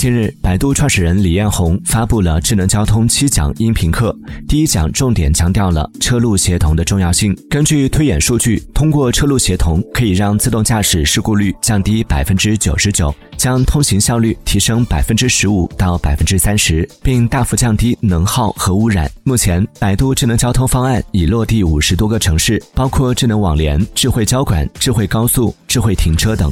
近日百度创始人李彦宏发布了智能交通七讲音频课第一讲重点强调了车路协同的重要性。根据推演数据通过车路协同可以让自动驾驶事故率降低百分之九十九将通行效率提升百分之十五到百分之三十并大幅降低能耗和污染。目前百度智能交通方案已落地五十多个城市包括智能网联智慧交管智慧高速智慧停车等。